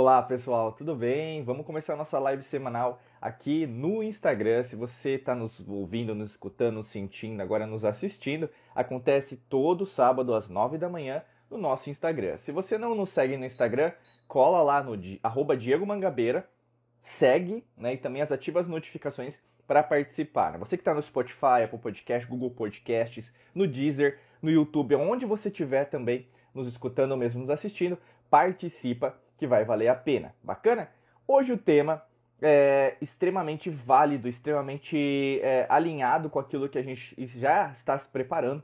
Olá pessoal, tudo bem? Vamos começar nossa live semanal aqui no Instagram. Se você está nos ouvindo, nos escutando, nos sentindo, agora nos assistindo, acontece todo sábado às 9 da manhã no nosso Instagram. Se você não nos segue no Instagram, cola lá no arroba Diego Mangabeira, segue né, e também as ativas notificações para participar. Você que está no Spotify, Apple Podcast, Google Podcasts, no Deezer, no YouTube, onde você estiver também nos escutando ou mesmo nos assistindo, participa que vai valer a pena. Bacana? Hoje o tema é extremamente válido, extremamente é, alinhado com aquilo que a gente já está se preparando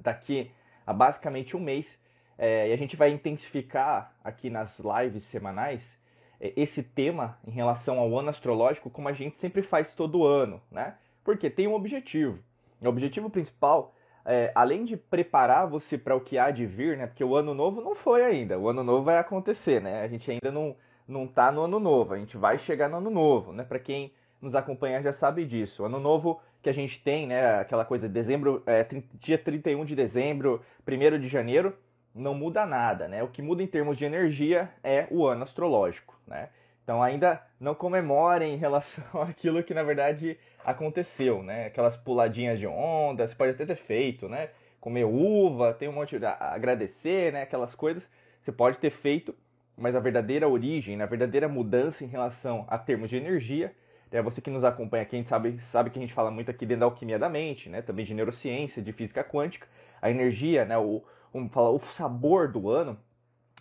daqui a basicamente um mês. É, e a gente vai intensificar aqui nas lives semanais é, esse tema em relação ao ano astrológico, como a gente sempre faz todo ano, né? Porque tem um objetivo. O objetivo principal é, além de preparar você para o que há de vir, né? Porque o ano novo não foi ainda. O ano novo vai acontecer, né? A gente ainda não não tá no ano novo. A gente vai chegar no ano novo, né? Para quem nos acompanha já sabe disso. O ano novo que a gente tem, né? Aquela coisa de dezembro, é, dia 31 de dezembro, 1 de janeiro, não muda nada, né? O que muda em termos de energia é o ano astrológico, né? Então ainda não comemorem em relação àquilo que na verdade aconteceu, né? Aquelas puladinhas de onda, você pode até ter feito, né? Comer uva, tem um monte de agradecer, né? Aquelas coisas você pode ter feito, mas a verdadeira origem, a verdadeira mudança em relação a termos de energia, é você que nos acompanha aqui, a gente sabe, sabe que a gente fala muito aqui dentro da alquimia da mente, né? Também de neurociência, de física quântica, a energia, né? O, vamos falar, o sabor do ano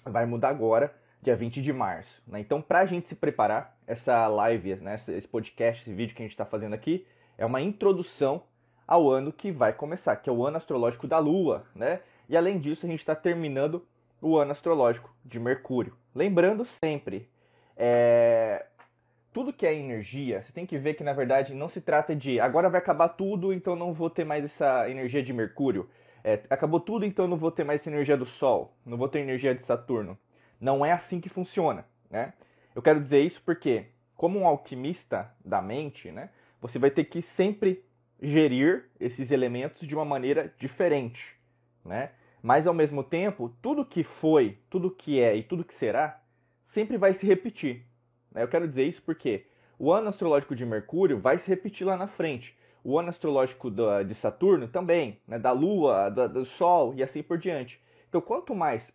vai mudar agora dia 20 de março. Né? Então, para a gente se preparar, essa live, né, esse podcast, esse vídeo que a gente está fazendo aqui, é uma introdução ao ano que vai começar, que é o ano astrológico da Lua. Né? E além disso, a gente está terminando o ano astrológico de Mercúrio. Lembrando sempre, é... tudo que é energia, você tem que ver que na verdade não se trata de agora vai acabar tudo, então não vou ter mais essa energia de Mercúrio. É, acabou tudo, então não vou ter mais energia do Sol, não vou ter energia de Saturno. Não é assim que funciona, né? Eu quero dizer isso porque, como um alquimista da mente, né, você vai ter que sempre gerir esses elementos de uma maneira diferente, né? Mas ao mesmo tempo, tudo que foi, tudo que é e tudo que será sempre vai se repetir. Né? Eu quero dizer isso porque o ano astrológico de Mercúrio vai se repetir lá na frente. O ano astrológico de Saturno também, né? da Lua, do Sol e assim por diante. Então, quanto mais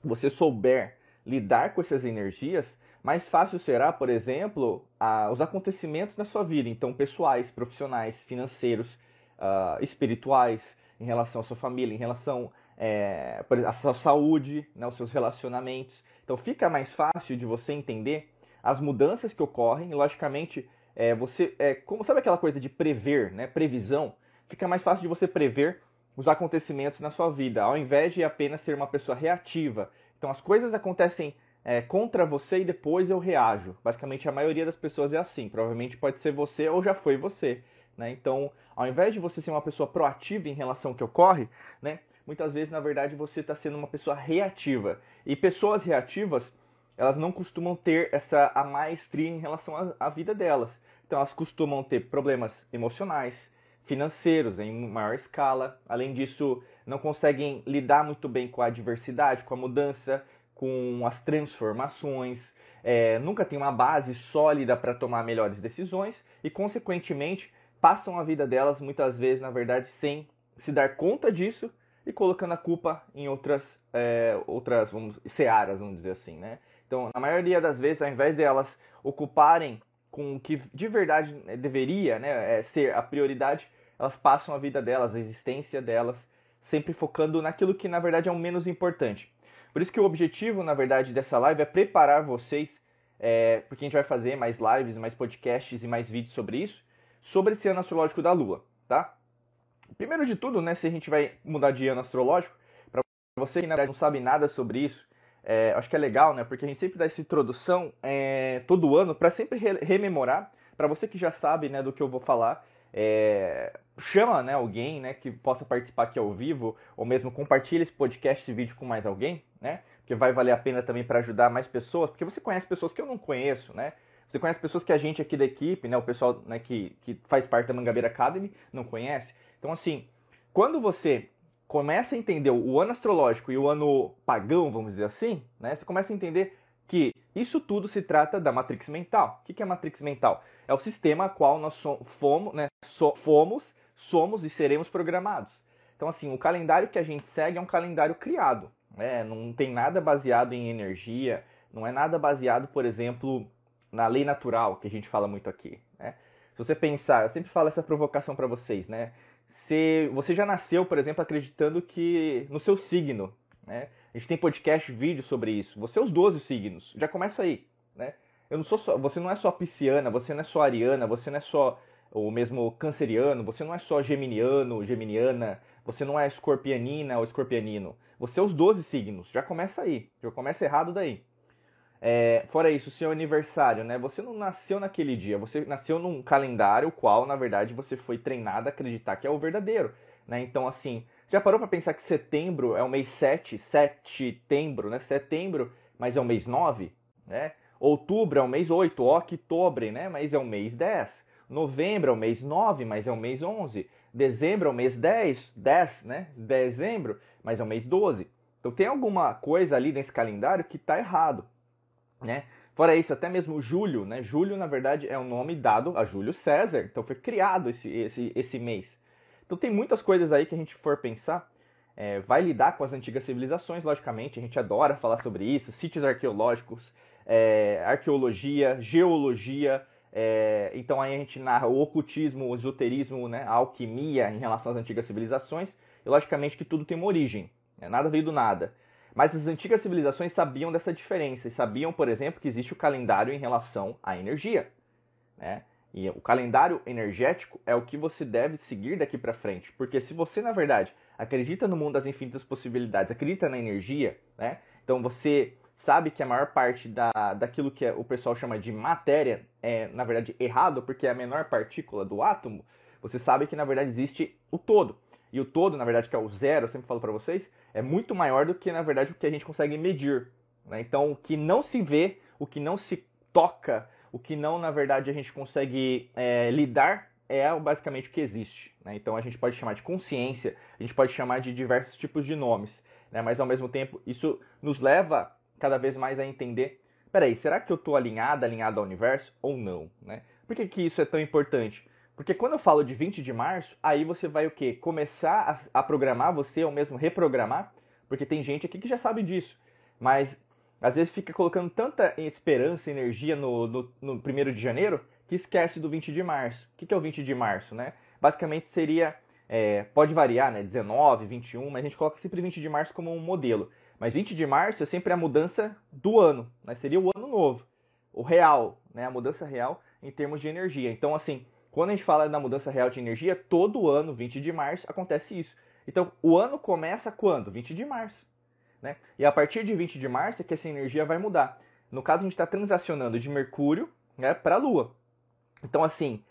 você souber lidar com essas energias, mais fácil será, por exemplo, a, os acontecimentos na sua vida, então pessoais, profissionais, financeiros, uh, espirituais, em relação à sua família, em relação é, à sua saúde, né, os seus relacionamentos. Então fica mais fácil de você entender as mudanças que ocorrem, e logicamente é, você é, como sabe aquela coisa de prever, né, previsão, fica mais fácil de você prever os acontecimentos na sua vida, ao invés de apenas ser uma pessoa reativa. Então as coisas acontecem é, contra você e depois eu reajo. Basicamente a maioria das pessoas é assim. Provavelmente pode ser você ou já foi você. Né? Então, ao invés de você ser uma pessoa proativa em relação ao que ocorre, né, muitas vezes na verdade você está sendo uma pessoa reativa. E pessoas reativas, elas não costumam ter essa a maestria em relação à vida delas. Então elas costumam ter problemas emocionais, financeiros em maior escala. Além disso, não conseguem lidar muito bem com a adversidade, com a mudança, com as transformações. É, nunca tem uma base sólida para tomar melhores decisões e, consequentemente, passam a vida delas muitas vezes, na verdade, sem se dar conta disso e colocando a culpa em outras, é, outras vamos, searas, vamos dizer assim, né? Então, na maioria das vezes, ao invés de elas ocuparem com o que de verdade né, deveria né, é, ser a prioridade, elas passam a vida delas, a existência delas, sempre focando naquilo que na verdade é o menos importante. Por isso que o objetivo, na verdade, dessa live é preparar vocês, é, porque a gente vai fazer mais lives, mais podcasts e mais vídeos sobre isso, sobre esse ano astrológico da Lua, tá? Primeiro de tudo, né, se a gente vai mudar de ano astrológico, para você que na verdade não sabe nada sobre isso, é, acho que é legal, né, porque a gente sempre dá essa introdução é, todo ano para sempre re rememorar, para você que já sabe, né, do que eu vou falar, é, chama né, alguém né, que possa participar aqui ao vivo, ou mesmo compartilha esse podcast, esse vídeo com mais alguém, né? Que vai valer a pena também para ajudar mais pessoas, porque você conhece pessoas que eu não conheço, né? Você conhece pessoas que a gente aqui da equipe, né, o pessoal né, que, que faz parte da Mangabeira Academy, não conhece. Então, assim, quando você começa a entender o ano astrológico e o ano pagão, vamos dizer assim, né, você começa a entender que isso tudo se trata da matrix mental. O que é matrix mental? É o sistema a qual nós fomos, né, fomos, somos e seremos programados. Então, assim, o calendário que a gente segue é um calendário criado. Né? Não tem nada baseado em energia, não é nada baseado, por exemplo, na lei natural, que a gente fala muito aqui. Né? Se você pensar, eu sempre falo essa provocação para vocês, né? Se você já nasceu, por exemplo, acreditando que no seu signo, né? A gente tem podcast, vídeo sobre isso. Você é os 12 signos, já começa aí, né? Eu não sou só, você não é só pisciana, você não é só ariana, você não é só o mesmo canceriano, você não é só geminiano, geminiana, você não é escorpianina ou escorpianino. Você é os 12 signos, já começa aí, já começa errado daí. É, fora isso, seu aniversário, né? Você não nasceu naquele dia, você nasceu num calendário qual, na verdade, você foi treinado a acreditar que é o verdadeiro, né? Então, assim, já parou para pensar que setembro é o mês 7, setembro, né? Setembro, mas é o mês 9, né? Outubro é o mês 8, outubro, né? Mas é o mês 10. Novembro é o mês 9, mas é o mês 11. Dezembro é o mês 10, 10, né? Dezembro, mas é o mês 12. Então tem alguma coisa ali nesse calendário que está errado, né? Fora isso, até mesmo Julho, né? Julho, na verdade, é um nome dado a Júlio César, então foi criado esse, esse, esse mês. Então tem muitas coisas aí que a gente for pensar, é, vai lidar com as antigas civilizações, logicamente, a gente adora falar sobre isso, sítios arqueológicos, é, arqueologia, geologia, é, então aí a gente narra o ocultismo, o esoterismo, né, a alquimia em relação às antigas civilizações, e logicamente que tudo tem uma origem, né, nada veio do nada. Mas as antigas civilizações sabiam dessa diferença e sabiam, por exemplo, que existe o calendário em relação à energia. Né? E o calendário energético é o que você deve seguir daqui para frente. Porque se você, na verdade, acredita no mundo das infinitas possibilidades, acredita na energia, né? então você sabe que a maior parte da, daquilo que o pessoal chama de matéria é, na verdade, errado, porque é a menor partícula do átomo, você sabe que, na verdade, existe o todo. E o todo, na verdade, que é o zero, eu sempre falo para vocês, é muito maior do que, na verdade, o que a gente consegue medir. Né? Então, o que não se vê, o que não se toca, o que não, na verdade, a gente consegue é, lidar é basicamente o que existe. Né? Então, a gente pode chamar de consciência, a gente pode chamar de diversos tipos de nomes. Né? Mas, ao mesmo tempo, isso nos leva cada vez mais a entender peraí, será que eu estou alinhado, alinhado ao universo ou não? Né? Por que, que isso é tão importante? Porque quando eu falo de 20 de março, aí você vai o quê? Começar a, a programar você ou mesmo reprogramar, porque tem gente aqui que já sabe disso, mas às vezes fica colocando tanta esperança e energia no, no, no 1 de janeiro que esquece do 20 de março. O que, que é o 20 de março? Né? Basicamente seria, é, pode variar, né? 19, 21, mas a gente coloca sempre 20 de março como um modelo. Mas 20 de março é sempre a mudança do ano, né? seria o ano novo, o real, né? a mudança real em termos de energia. Então, assim, quando a gente fala da mudança real de energia, todo ano, 20 de março, acontece isso. Então, o ano começa quando? 20 de março. Né? E a partir de 20 de março é que essa energia vai mudar. No caso, a gente está transacionando de Mercúrio né, para a Lua. Então, assim,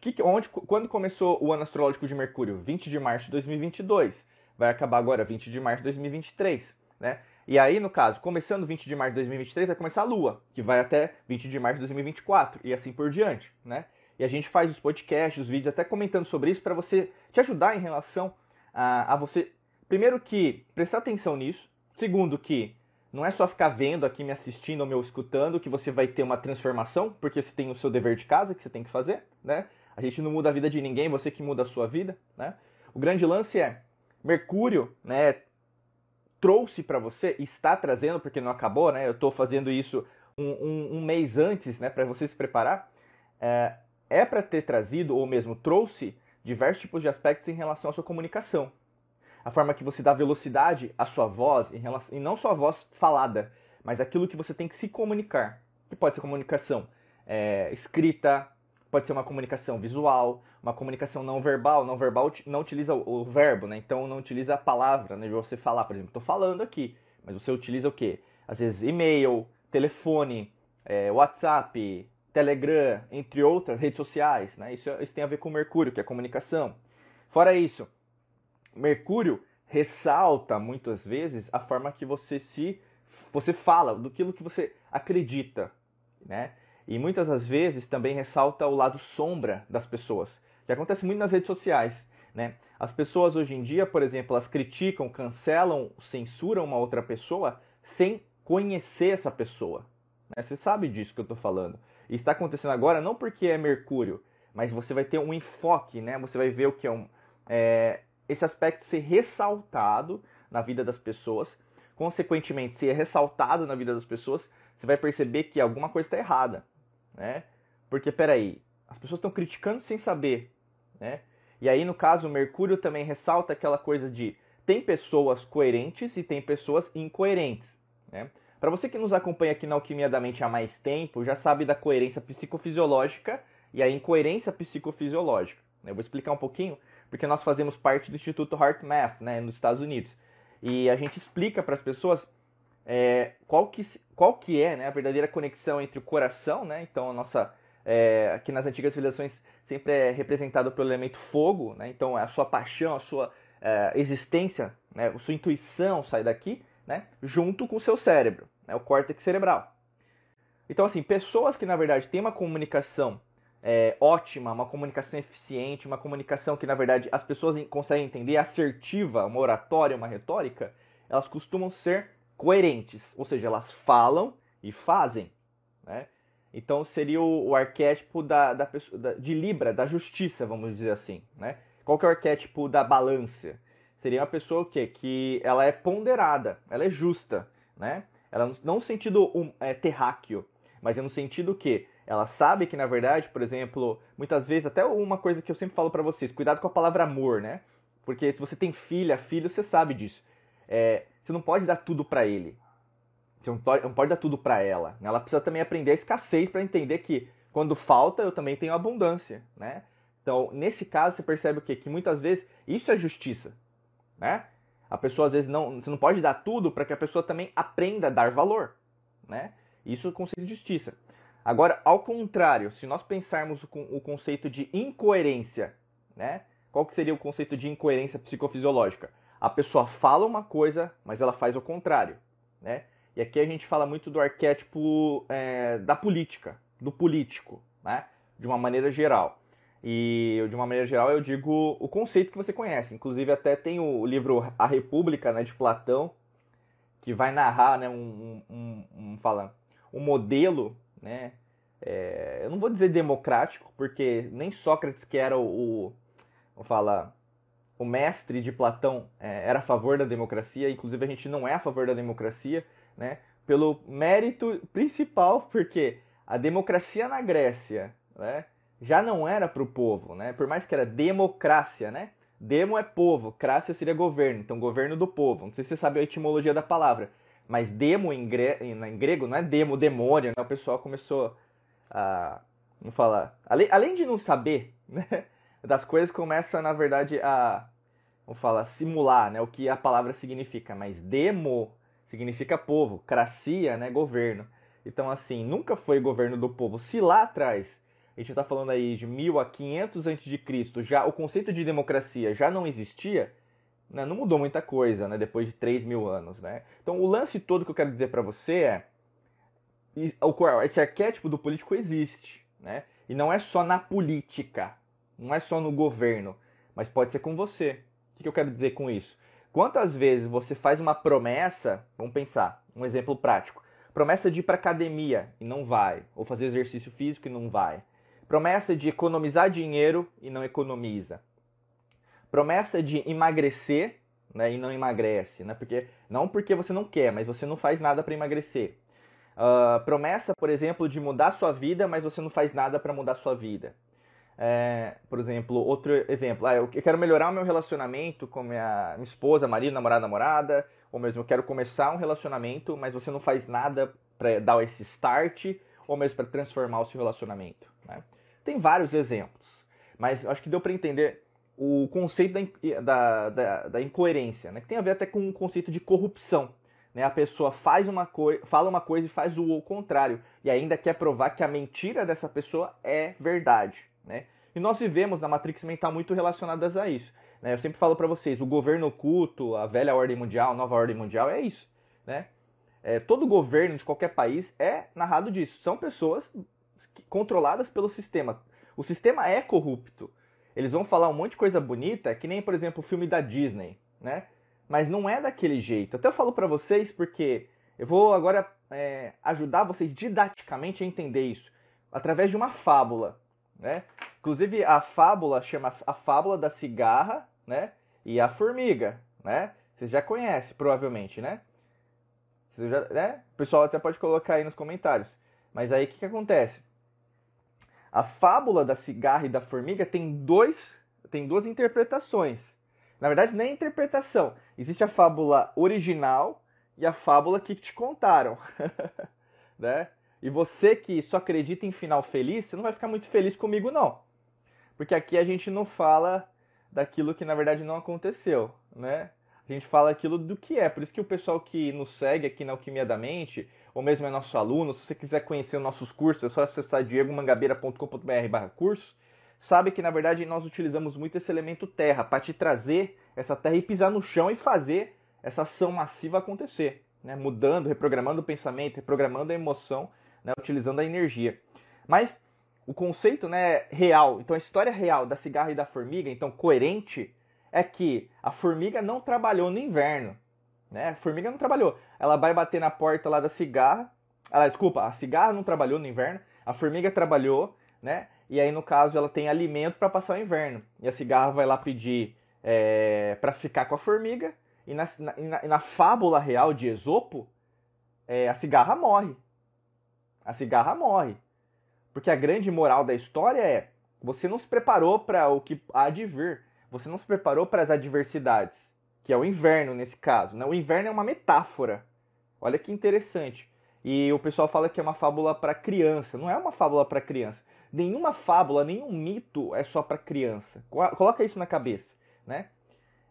que, onde, quando começou o ano astrológico de Mercúrio? 20 de março de 2022. Vai acabar agora 20 de março de 2023 né? E aí, no caso, começando 20 de março de 2023, vai começar a Lua, que vai até 20 de março de 2024, e assim por diante, né? E a gente faz os podcasts, os vídeos, até comentando sobre isso, para você te ajudar em relação a, a você, primeiro que prestar atenção nisso, segundo que não é só ficar vendo aqui, me assistindo ou me escutando, que você vai ter uma transformação, porque você tem o seu dever de casa que você tem que fazer, né? A gente não muda a vida de ninguém, você que muda a sua vida, né? O grande lance é Mercúrio, né? Trouxe para você, está trazendo, porque não acabou, né? Eu estou fazendo isso um, um, um, mês antes, né? Para você se preparar. É, é para ter trazido, ou mesmo trouxe, diversos tipos de aspectos em relação à sua comunicação. A forma que você dá velocidade à sua voz, em relação, e não só a voz falada, mas aquilo que você tem que se comunicar. Que pode ser comunicação é, escrita, pode ser uma comunicação visual, uma comunicação não verbal. Não verbal não utiliza o, verbo, né? Então não utiliza a palavra, né? De você falar, por exemplo, estou falando aqui, mas você utiliza o quê? Às vezes e-mail, telefone, é, WhatsApp, Telegram, entre outras redes sociais, né? Isso, isso tem a ver com Mercúrio, que é comunicação. Fora isso, Mercúrio ressalta muitas vezes a forma que você se você fala, do que você acredita, né? E muitas das vezes também ressalta o lado sombra das pessoas, que acontece muito nas redes sociais. Né? As pessoas hoje em dia, por exemplo, elas criticam, cancelam, censuram uma outra pessoa sem conhecer essa pessoa. Né? Você sabe disso que eu estou falando. E está acontecendo agora não porque é Mercúrio, mas você vai ter um enfoque, né? Você vai ver o que é, um, é esse aspecto ser ressaltado na vida das pessoas, consequentemente ser ressaltado na vida das pessoas, você vai perceber que alguma coisa está errada, né? Porque peraí, as pessoas estão criticando sem saber, né? E aí no caso o Mercúrio também ressalta aquela coisa de tem pessoas coerentes e tem pessoas incoerentes, né? Para você que nos acompanha aqui na Alquimia da Mente há mais tempo, já sabe da coerência psicofisiológica e a incoerência psicofisiológica. Né? Eu vou explicar um pouquinho, porque nós fazemos parte do Instituto HeartMath, né, nos Estados Unidos. E a gente explica para as pessoas é, qual, que, qual que é né, a verdadeira conexão entre o coração, né? Então, a nossa, é, aqui nas antigas civilizações sempre é representado pelo elemento fogo, né? Então, a sua paixão, a sua é, existência, né, a sua intuição sai daqui, né, junto com o seu cérebro, né, o córtex cerebral. Então, assim, pessoas que na verdade têm uma comunicação é, ótima, uma comunicação eficiente, uma comunicação que na verdade as pessoas conseguem entender, assertiva, uma oratória, uma retórica, elas costumam ser coerentes, ou seja, elas falam e fazem. Né? Então seria o, o arquétipo da, da, da, de Libra, da justiça, vamos dizer assim. Né? Qual que é o arquétipo da balança? seria uma pessoa o quê? que ela é ponderada, ela é justa, né? Ela não no sentido um, é, terráqueo, mas é no sentido que ela sabe que na verdade, por exemplo, muitas vezes até uma coisa que eu sempre falo para vocês, cuidado com a palavra amor, né? Porque se você tem filha, filho, você sabe disso. É, você não pode dar tudo para ele. Você não pode, não pode dar tudo para ela. Né? Ela precisa também aprender a escassez para entender que quando falta, eu também tenho abundância, né? Então, nesse caso, você percebe o quê? Que muitas vezes isso é justiça né? A pessoa às vezes não, você não pode dar tudo para que a pessoa também aprenda a dar valor, né? Isso é o conceito de justiça. Agora, ao contrário, se nós pensarmos o conceito de incoerência, né? Qual que seria o conceito de incoerência psicofisiológica? A pessoa fala uma coisa, mas ela faz o contrário, né? E aqui a gente fala muito do arquétipo é, da política, do político, né? De uma maneira geral. E de uma maneira geral eu digo o conceito que você conhece. Inclusive até tem o livro A República, né, de Platão, que vai narrar, né, um, um, um fala, um modelo, né, é, eu não vou dizer democrático, porque nem Sócrates que era o, o falar, o mestre de Platão é, era a favor da democracia. Inclusive a gente não é a favor da democracia, né, pelo mérito principal, porque a democracia na Grécia, né, já não era para o povo, né? Por mais que era democracia, né? Demo é povo, crácia seria governo, então governo do povo. Não sei se você sabe a etimologia da palavra, mas demo em, gre... em grego não é demo, demônio, né? O pessoal começou a. Não falar. Além, além de não saber, né? Das coisas começa, na verdade, a. Vamos falar, simular, né? O que a palavra significa. Mas demo significa povo, cracia, né? Governo. Então, assim, nunca foi governo do povo. Se lá atrás a gente está falando aí de 1000 a 500 a.C., já o conceito de democracia já não existia, né? não mudou muita coisa né? depois de 3 mil anos. Né? Então o lance todo que eu quero dizer para você é esse arquétipo do político existe, né? E não é só na política, não é só no governo, mas pode ser com você. Que eu quero dizer com isso? Quantas vezes você faz uma promessa, vamos pensar, um exemplo prático, promessa de ir para academia e não vai, ou fazer exercício físico e não vai, Promessa de economizar dinheiro e não economiza. Promessa de emagrecer né, e não emagrece. Né? Porque, não porque você não quer, mas você não faz nada para emagrecer. Uh, promessa, por exemplo, de mudar sua vida, mas você não faz nada para mudar sua vida. É, por exemplo, outro exemplo, ah, eu quero melhorar o meu relacionamento com minha, minha esposa, marido, namorada, namorada, ou mesmo eu quero começar um relacionamento, mas você não faz nada para dar esse start, ou mesmo para transformar o seu relacionamento. Né? Tem vários exemplos, mas acho que deu para entender o conceito da, da, da, da, incoerência, né? que tem a ver até com o conceito de corrupção. Né? A pessoa faz uma coisa, fala uma coisa e faz o contrário, e ainda quer provar que a mentira dessa pessoa é verdade. Né? E nós vivemos na Matrix mental muito relacionadas a isso. Né? Eu sempre falo para vocês, o governo oculto, a velha ordem mundial, a nova ordem mundial, é isso. Né? É, todo governo de qualquer país é narrado disso. São pessoas controladas pelo sistema. O sistema é corrupto. Eles vão falar um monte de coisa bonita, que nem, por exemplo, o filme da Disney, né? Mas não é daquele jeito. Até eu falo para vocês porque eu vou agora é, ajudar vocês didaticamente a entender isso através de uma fábula, né? Inclusive a fábula chama a fábula da cigarra, né? E a formiga, né? Vocês já conhecem, provavelmente, né? Já, né? O pessoal até pode colocar aí nos comentários. Mas aí o que, que acontece? A fábula da cigarra e da formiga tem dois, tem duas interpretações. Na verdade, nem interpretação. Existe a fábula original e a fábula que te contaram, né? E você que só acredita em final feliz, você não vai ficar muito feliz comigo não. Porque aqui a gente não fala daquilo que na verdade não aconteceu, né? A gente fala aquilo do que é. Por isso que o pessoal que nos segue aqui na Alquimia da Mente, ou mesmo é nosso aluno, se você quiser conhecer os nossos cursos, é só acessar diegomangabeira.com.br cursos, sabe que na verdade nós utilizamos muito esse elemento terra para te trazer essa terra e pisar no chão e fazer essa ação massiva acontecer, né? mudando, reprogramando o pensamento, reprogramando a emoção, né? utilizando a energia. Mas o conceito né, real, então a história real da cigarra e da formiga, então coerente, é que a formiga não trabalhou no inverno. Né? A formiga não trabalhou. Ela vai bater na porta lá da cigarra. Ela, desculpa, a cigarra não trabalhou no inverno, a formiga trabalhou, né? E aí, no caso, ela tem alimento para passar o inverno. E a cigarra vai lá pedir é, para ficar com a formiga. E na, na, na fábula real de Esopo, é, a cigarra morre. A cigarra morre. Porque a grande moral da história é: você não se preparou para o que há de vir. Você não se preparou para as adversidades, que é o inverno nesse caso. Né? O inverno é uma metáfora. Olha que interessante. E o pessoal fala que é uma fábula para criança. Não é uma fábula para criança. Nenhuma fábula, nenhum mito é só para criança. Coloca isso na cabeça, né?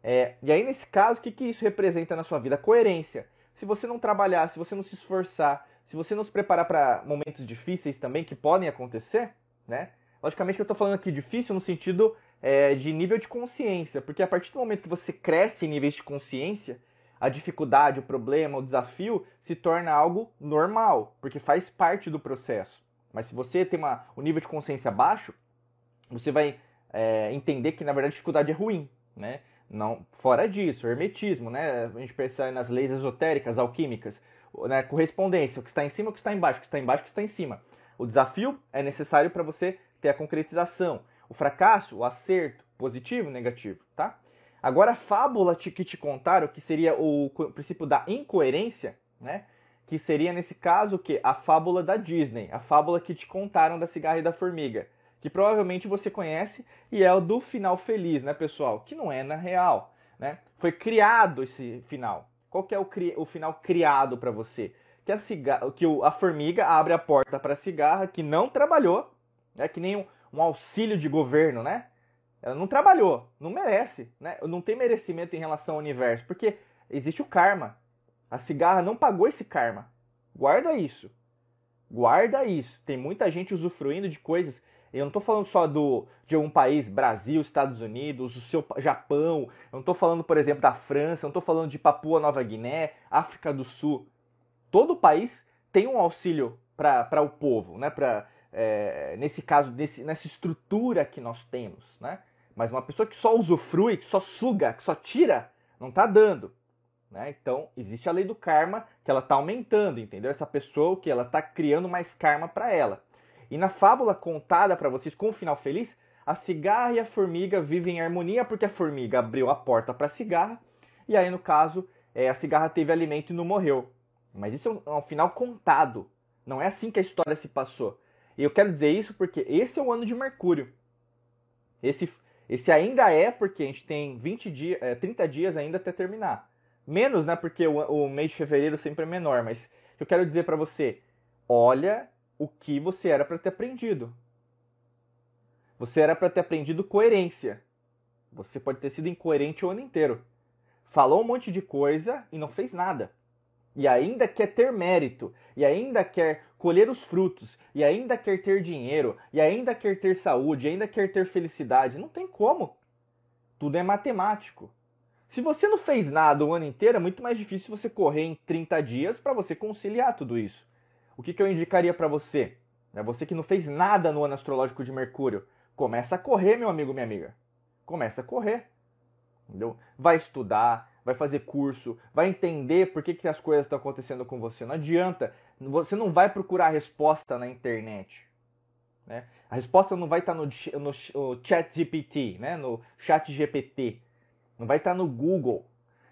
É, e aí, nesse caso, o que, que isso representa na sua vida? Coerência. Se você não trabalhar, se você não se esforçar, se você não se preparar para momentos difíceis também, que podem acontecer, né? Logicamente que eu estou falando aqui difícil no sentido é, de nível de consciência, porque a partir do momento que você cresce em níveis de consciência, a dificuldade, o problema, o desafio se torna algo normal, porque faz parte do processo. Mas se você tem uma, um nível de consciência baixo, você vai é, entender que na verdade a dificuldade é ruim, né? Não, fora disso, hermetismo, né? A gente percebe nas leis esotéricas, alquímicas né, correspondência, o que está em cima, o que está embaixo, o que está embaixo, o que está em cima. O desafio é necessário para você ter a concretização. O fracasso, o acerto, positivo, negativo, tá? Agora a fábula que te contaram, que seria o princípio da incoerência, né? Que seria nesse caso que a fábula da Disney, a fábula que te contaram da cigarra e da formiga, que provavelmente você conhece e é o do final feliz, né, pessoal? Que não é na real, né? Foi criado esse final. Qual que é o, o final criado para você? Que, a, que a formiga abre a porta para a cigarra que não trabalhou, é que nem um, um auxílio de governo, né? Ela não trabalhou, não merece, né? Não tem merecimento em relação ao universo, porque existe o karma. A cigarra não pagou esse karma. Guarda isso. Guarda isso. Tem muita gente usufruindo de coisas eu não estou falando só do, de um país, Brasil, Estados Unidos, o seu Japão. Eu não estou falando, por exemplo, da França. Eu não estou falando de Papua Nova Guiné, África do Sul. Todo país tem um auxílio para o povo, né? Pra, é, nesse caso, nesse, nessa estrutura que nós temos. Né? Mas uma pessoa que só usufrui, que só suga, que só tira, não está dando. Né? Então, existe a lei do karma que ela está aumentando, entendeu? Essa pessoa que ela está criando mais karma para ela. E na fábula contada para vocês com um final feliz, a cigarra e a formiga vivem em harmonia porque a formiga abriu a porta para a cigarra e aí no caso é, a cigarra teve alimento e não morreu. Mas isso é um, é um final contado. Não é assim que a história se passou. E eu quero dizer isso porque esse é o ano de Mercúrio. Esse, esse ainda é porque a gente tem 20 dias, é, 30 dias ainda até terminar. Menos, né? Porque o, o mês de fevereiro sempre é menor. Mas eu quero dizer para você, olha o que você era para ter aprendido. Você era para ter aprendido coerência. Você pode ter sido incoerente o ano inteiro. Falou um monte de coisa e não fez nada. E ainda quer ter mérito, e ainda quer colher os frutos, e ainda quer ter dinheiro, e ainda quer ter saúde, e ainda quer ter felicidade. Não tem como. Tudo é matemático. Se você não fez nada o ano inteiro, é muito mais difícil você correr em 30 dias para você conciliar tudo isso o que, que eu indicaria para você? É você que não fez nada no ano astrológico de Mercúrio, começa a correr, meu amigo, minha amiga. Começa a correr. Entendeu? Vai estudar, vai fazer curso, vai entender por que, que as coisas estão acontecendo com você. Não adianta. Você não vai procurar a resposta na internet. Né? A resposta não vai estar no, no, no chat GPT, né? no chat GPT. Não vai estar no Google.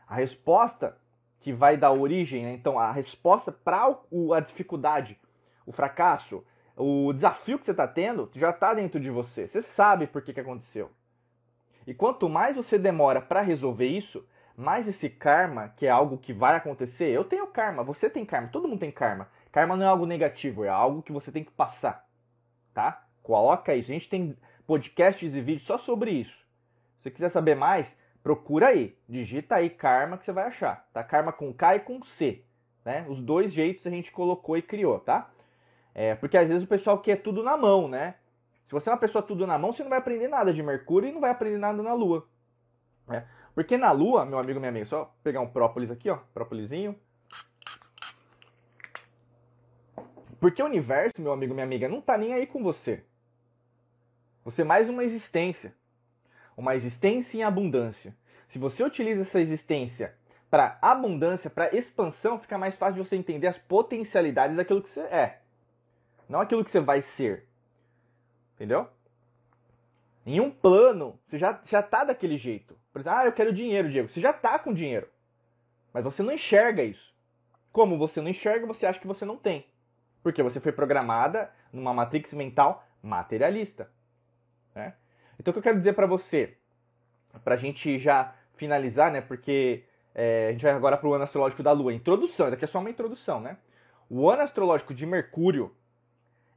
A resposta que vai dar origem, né? então a resposta para a dificuldade, o fracasso, o desafio que você está tendo, já está dentro de você. Você sabe por que, que aconteceu. E quanto mais você demora para resolver isso, mais esse karma, que é algo que vai acontecer, eu tenho karma, você tem karma, todo mundo tem karma. Karma não é algo negativo, é algo que você tem que passar, tá? Coloca isso. A gente tem podcasts e vídeos só sobre isso. Se você quiser saber mais, procura aí. Digita aí karma que você vai achar. Tá? Karma com K e com C. Né? Os dois jeitos a gente colocou e criou, tá? É, porque às vezes o pessoal quer tudo na mão, né? Se você é uma pessoa tudo na mão, você não vai aprender nada de Mercúrio e não vai aprender nada na Lua. Né? Porque na Lua, meu amigo, minha amiga, só pegar um própolis aqui, ó, própolizinho. Porque o universo, meu amigo, minha amiga, não tá nem aí com você. Você é mais uma existência. Uma existência em abundância. Se você utiliza essa existência para abundância, para expansão, fica mais fácil de você entender as potencialidades daquilo que você é. Não aquilo que você vai ser. Entendeu? Em um plano, você já, já tá daquele jeito. Por exemplo, ah, eu quero dinheiro, Diego. Você já tá com dinheiro. Mas você não enxerga isso. Como você não enxerga, você acha que você não tem. Porque você foi programada numa matrix mental materialista. Então o que eu quero dizer para você, para a gente já finalizar, né? Porque é, a gente vai agora para o ano astrológico da Lua. Introdução, daqui é só uma introdução, né? O ano astrológico de Mercúrio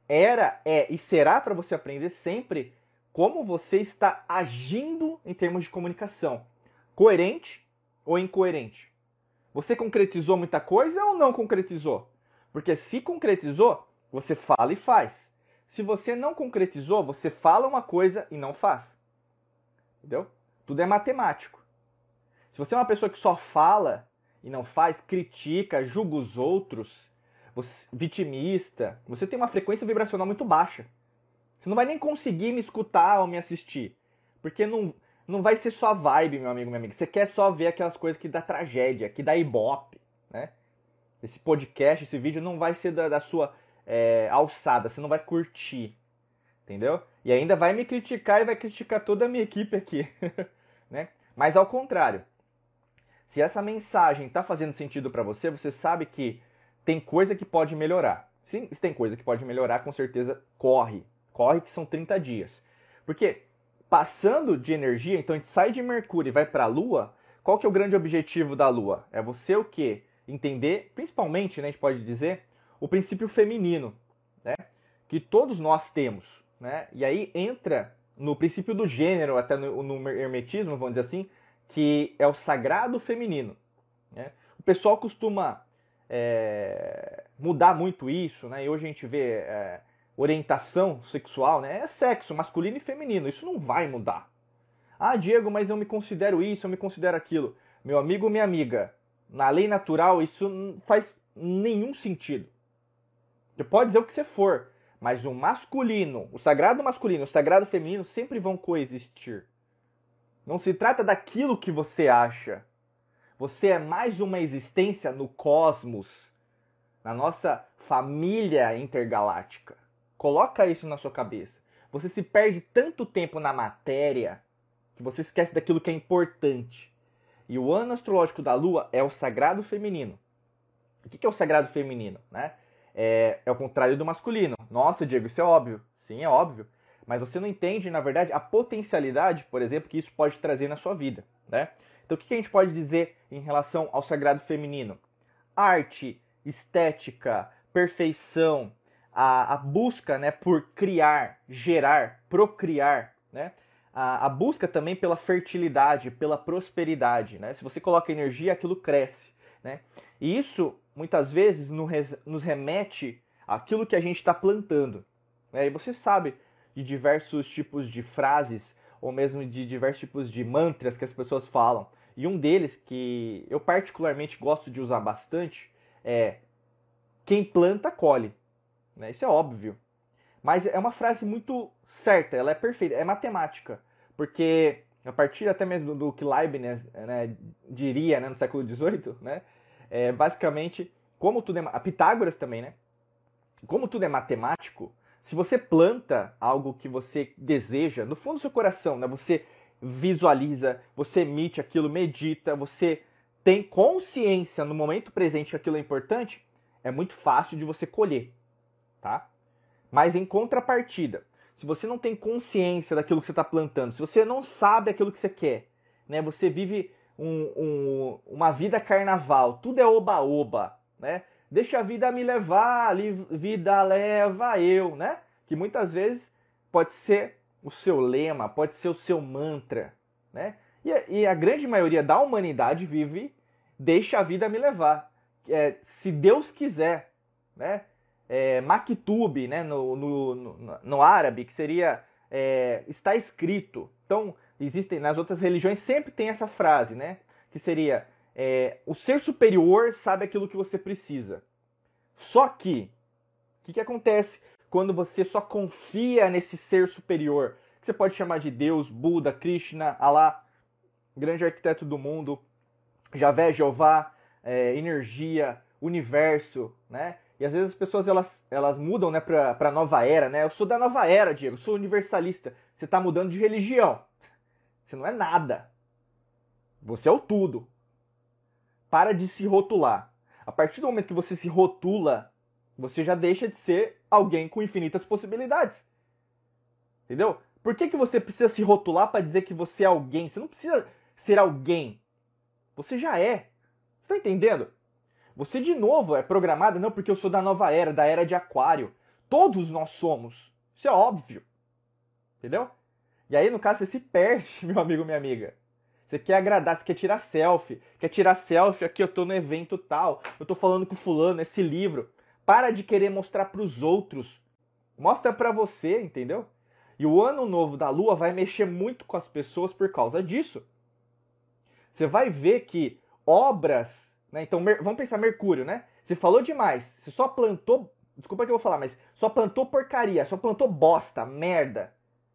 era, é e será para você aprender sempre como você está agindo em termos de comunicação. Coerente ou incoerente? Você concretizou muita coisa ou não concretizou? Porque se concretizou, você fala e faz. Se você não concretizou, você fala uma coisa e não faz. Entendeu? Tudo é matemático. Se você é uma pessoa que só fala e não faz, critica, julga os outros, você, vitimista, você tem uma frequência vibracional muito baixa. Você não vai nem conseguir me escutar ou me assistir. Porque não, não vai ser só vibe, meu amigo, minha amiga. Você quer só ver aquelas coisas que dá tragédia, que dá ibope, né? esse podcast, esse vídeo não vai ser da, da sua é, alçada, você não vai curtir, entendeu? E ainda vai me criticar e vai criticar toda a minha equipe aqui, né? Mas ao contrário, se essa mensagem está fazendo sentido para você, você sabe que tem coisa que pode melhorar. Sim, se tem coisa que pode melhorar, com certeza corre. Corre que são 30 dias. Porque passando de energia, então a gente sai de Mercúrio e vai para a Lua, qual que é o grande objetivo da Lua? É você o quê? entender, principalmente, né, a gente pode dizer, o princípio feminino, né, que todos nós temos. Né? E aí entra no princípio do gênero, até no, no hermetismo, vamos dizer assim, que é o sagrado feminino. Né? O pessoal costuma é, mudar muito isso, né? e hoje a gente vê é, orientação sexual, né? é sexo masculino e feminino, isso não vai mudar. Ah, Diego, mas eu me considero isso, eu me considero aquilo. Meu amigo, minha amiga, na lei natural, isso não faz nenhum sentido. Você pode dizer o que você for, mas o masculino, o sagrado masculino o sagrado feminino sempre vão coexistir. Não se trata daquilo que você acha. Você é mais uma existência no cosmos, na nossa família intergaláctica. Coloca isso na sua cabeça. Você se perde tanto tempo na matéria que você esquece daquilo que é importante. E o ano astrológico da Lua é o sagrado feminino. O que é o sagrado feminino? Né? É, é o contrário do masculino. Nossa, Diego, isso é óbvio. Sim, é óbvio. Mas você não entende, na verdade, a potencialidade, por exemplo, que isso pode trazer na sua vida. Né? Então, o que a gente pode dizer em relação ao sagrado feminino? Arte, estética, perfeição, a, a busca né, por criar, gerar, procriar. Né? a, a, busca também pela fertilidade, pela prosperidade. Né? Se você coloca energia, aquilo cresce. Né? E isso, muitas vezes, nos remete àquilo que a gente está plantando. Né? E você sabe de diversos tipos de frases, ou mesmo de diversos tipos de mantras que as pessoas falam. E um deles, que eu particularmente gosto de usar bastante, é: Quem planta, colhe. Né? Isso é óbvio. Mas é uma frase muito certa, ela é perfeita, é matemática. Porque a partir até mesmo do, que Leibniz né, diria né, no século XVIII, né, é, basicamente, como tudo é. A Pitágoras também, né? como tudo é matemático, se você planta algo que você deseja, no fundo do seu coração, né, você visualiza, você emite aquilo, medita, você tem consciência no momento presente que aquilo é importante, é muito fácil de você colher, tá? Mas em contrapartida, se você não tem consciência daquilo que você está plantando, se você não sabe aquilo que você quer, né? Você vive um, um, uma vida carnaval, tudo é oba-oba, né? Deixa a vida me levar, vida leva eu, né? Que muitas vezes pode ser o seu lema, pode ser o seu mantra, né? E, e a grande maioria da humanidade vive deixa a vida me levar. É, se Deus quiser, né? É, maktub, né? No, no, no, no árabe, que seria é, está escrito. Então, existem nas outras religiões sempre tem essa frase, né? Que seria é, o ser superior sabe aquilo que você precisa. Só que, o que, que acontece quando você só confia nesse ser superior? Que você pode chamar de Deus, Buda, Krishna, Allah, grande arquiteto do mundo, Javé, Jeová, é, energia, universo, né? E às vezes as pessoas elas, elas mudam né, para a nova era, né? Eu sou da nova era, Diego, sou universalista. Você está mudando de religião. Você não é nada. Você é o tudo. Para de se rotular. A partir do momento que você se rotula, você já deixa de ser alguém com infinitas possibilidades. Entendeu? Por que, que você precisa se rotular para dizer que você é alguém? Você não precisa ser alguém. Você já é. Você está entendendo? Você, de novo, é programado, não porque eu sou da nova era, da era de Aquário. Todos nós somos. Isso é óbvio. Entendeu? E aí, no caso, você se perde, meu amigo, minha amiga. Você quer agradar, você quer tirar selfie. Quer tirar selfie aqui, eu tô no evento tal. Eu tô falando com fulano, esse livro. Para de querer mostrar para os outros. Mostra para você, entendeu? E o ano novo da lua vai mexer muito com as pessoas por causa disso. Você vai ver que obras, né? Então, vamos pensar Mercúrio, né? Você falou demais, você só plantou, desculpa que eu vou falar, mas só plantou porcaria, só plantou bosta, merda.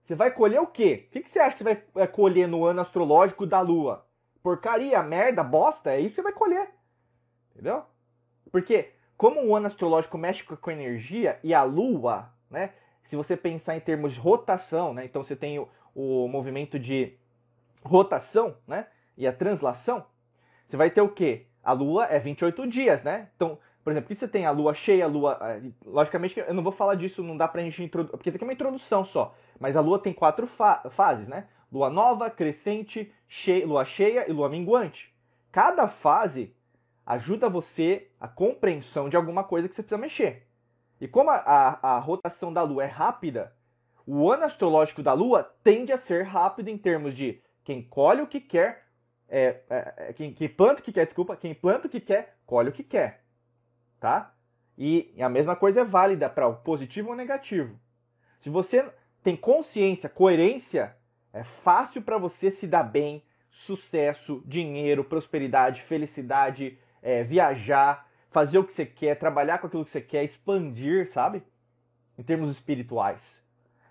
Você vai colher o quê? O que, você acha que você vai é, colher no ano astrológico da Lua? Porcaria, merda, bosta, é isso que você vai colher. Entendeu? Porque, como o ano astrológico mexe com a energia e a Lua, né? Se você pensar em termos de rotação, né? Então você tem o, o movimento de rotação, né? E a translação, você vai ter o quê? A Lua é 28 dias, né? Então, por exemplo, que você tem a lua cheia, a lua. Logicamente, eu não vou falar disso, não dá pra gente introduzir. Porque isso aqui é uma introdução só. Mas a lua tem quatro fa fases, né? Lua nova, crescente, cheia, lua cheia e lua minguante. Cada fase ajuda você a compreensão de alguma coisa que você precisa mexer. E como a, a, a rotação da lua é rápida, o ano astrológico da lua tende a ser rápido em termos de quem colhe o que quer, é, é, é quem, quem planta o que quer, desculpa, quem planta o que quer, colhe o que quer tá? E a mesma coisa é válida para o positivo ou negativo. Se você tem consciência, coerência, é fácil para você se dar bem, sucesso, dinheiro, prosperidade, felicidade, é, viajar, fazer o que você quer, trabalhar com aquilo que você quer, expandir, sabe? Em termos espirituais.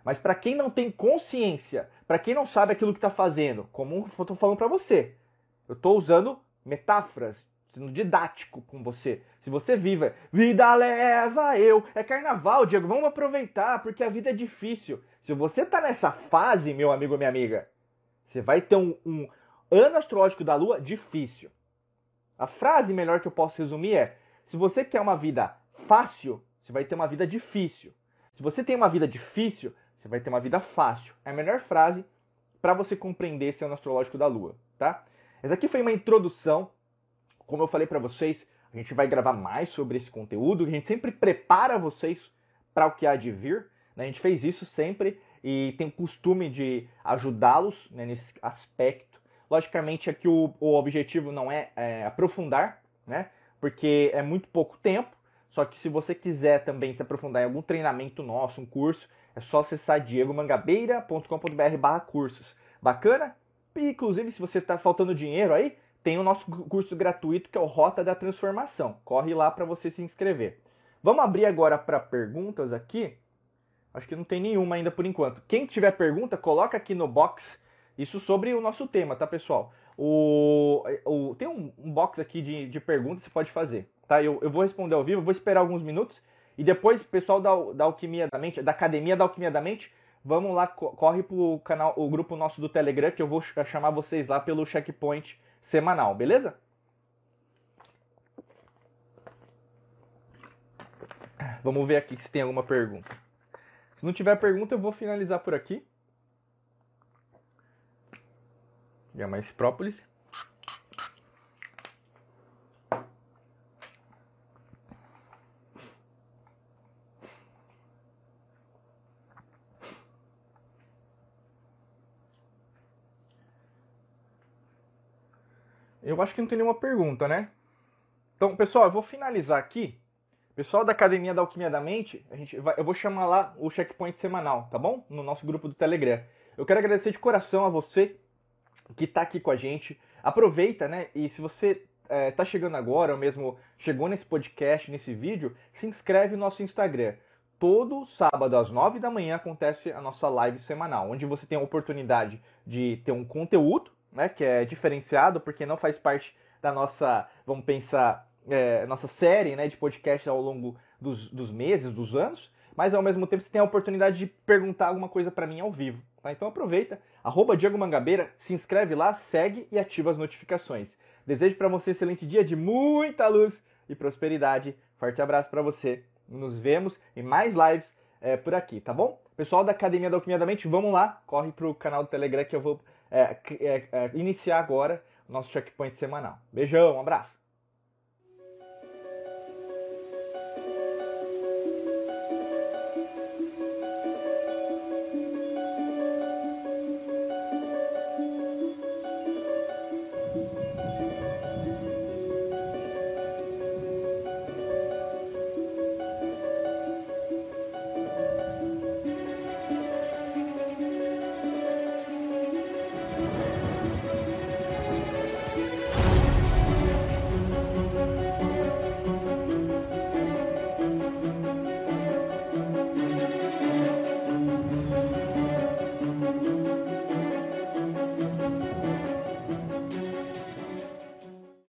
Mas para quem não tem consciência, para quem não sabe aquilo que está fazendo, como eu estou falando para você, eu estou usando metáforas, sendo didático com você. Se você vive, vida leva eu. É carnaval, Diego, vamos aproveitar, porque a vida é difícil. Se você tá nessa fase, meu amigo minha amiga, você vai ter um, um ano astrológico da lua difícil. A frase melhor que eu posso resumir é: se você quer uma vida fácil, você vai ter uma vida difícil. Se você tem uma vida difícil, você vai ter uma vida fácil. É a melhor frase para você compreender esse ano astrológico da lua, tá? Essa aqui foi uma introdução como eu falei para vocês, a gente vai gravar mais sobre esse conteúdo, a gente sempre prepara vocês para o que há de vir. Né? A gente fez isso sempre e tem o costume de ajudá-los né, nesse aspecto. Logicamente, aqui o, o objetivo não é, é aprofundar, né? porque é muito pouco tempo. Só que se você quiser também se aprofundar em algum treinamento nosso, um curso, é só acessar diegomangabeira.com.br cursos. Bacana? E, inclusive, se você está faltando dinheiro aí, tem o nosso curso gratuito que é o Rota da Transformação. Corre lá para você se inscrever. Vamos abrir agora para perguntas aqui. Acho que não tem nenhuma ainda por enquanto. Quem tiver pergunta, coloca aqui no box isso sobre o nosso tema, tá, pessoal? O, o tem um, um, box aqui de, de perguntas que você pode fazer, tá? Eu, eu vou responder ao vivo, vou esperar alguns minutos E depois, pessoal da, da Alquimia da Mente, da Academia da Alquimia da Mente, vamos lá, corre pro canal, o grupo nosso do Telegram, que eu vou chamar vocês lá pelo checkpoint semanal, beleza? Vamos ver aqui se tem alguma pergunta. Se não tiver pergunta, eu vou finalizar por aqui. E é mais própolis. Eu acho que não tem nenhuma pergunta, né? Então, pessoal, eu vou finalizar aqui. Pessoal da Academia da Alquimia da Mente, a gente vai, eu vou chamar lá o checkpoint semanal, tá bom? No nosso grupo do Telegram. Eu quero agradecer de coração a você que está aqui com a gente. Aproveita, né? E se você está é, chegando agora, ou mesmo chegou nesse podcast, nesse vídeo, se inscreve no nosso Instagram. Todo sábado às 9 da manhã acontece a nossa live semanal, onde você tem a oportunidade de ter um conteúdo né, que é diferenciado porque não faz parte da nossa, vamos pensar, é, nossa série né, de podcast ao longo dos, dos, meses, dos anos, mas ao mesmo tempo você tem a oportunidade de perguntar alguma coisa para mim ao vivo. Tá? Então aproveita, arroba Diego Mangabeira, se inscreve lá, segue e ativa as notificações. Desejo para você um excelente dia de muita luz e prosperidade. Forte abraço para você. Nos vemos em mais lives é, por aqui, tá bom? Pessoal da Academia da Alquimia da Mente, vamos lá, corre pro canal do Telegram que eu vou é, é, iniciar agora o nosso checkpoint semanal. Beijão, um abraço!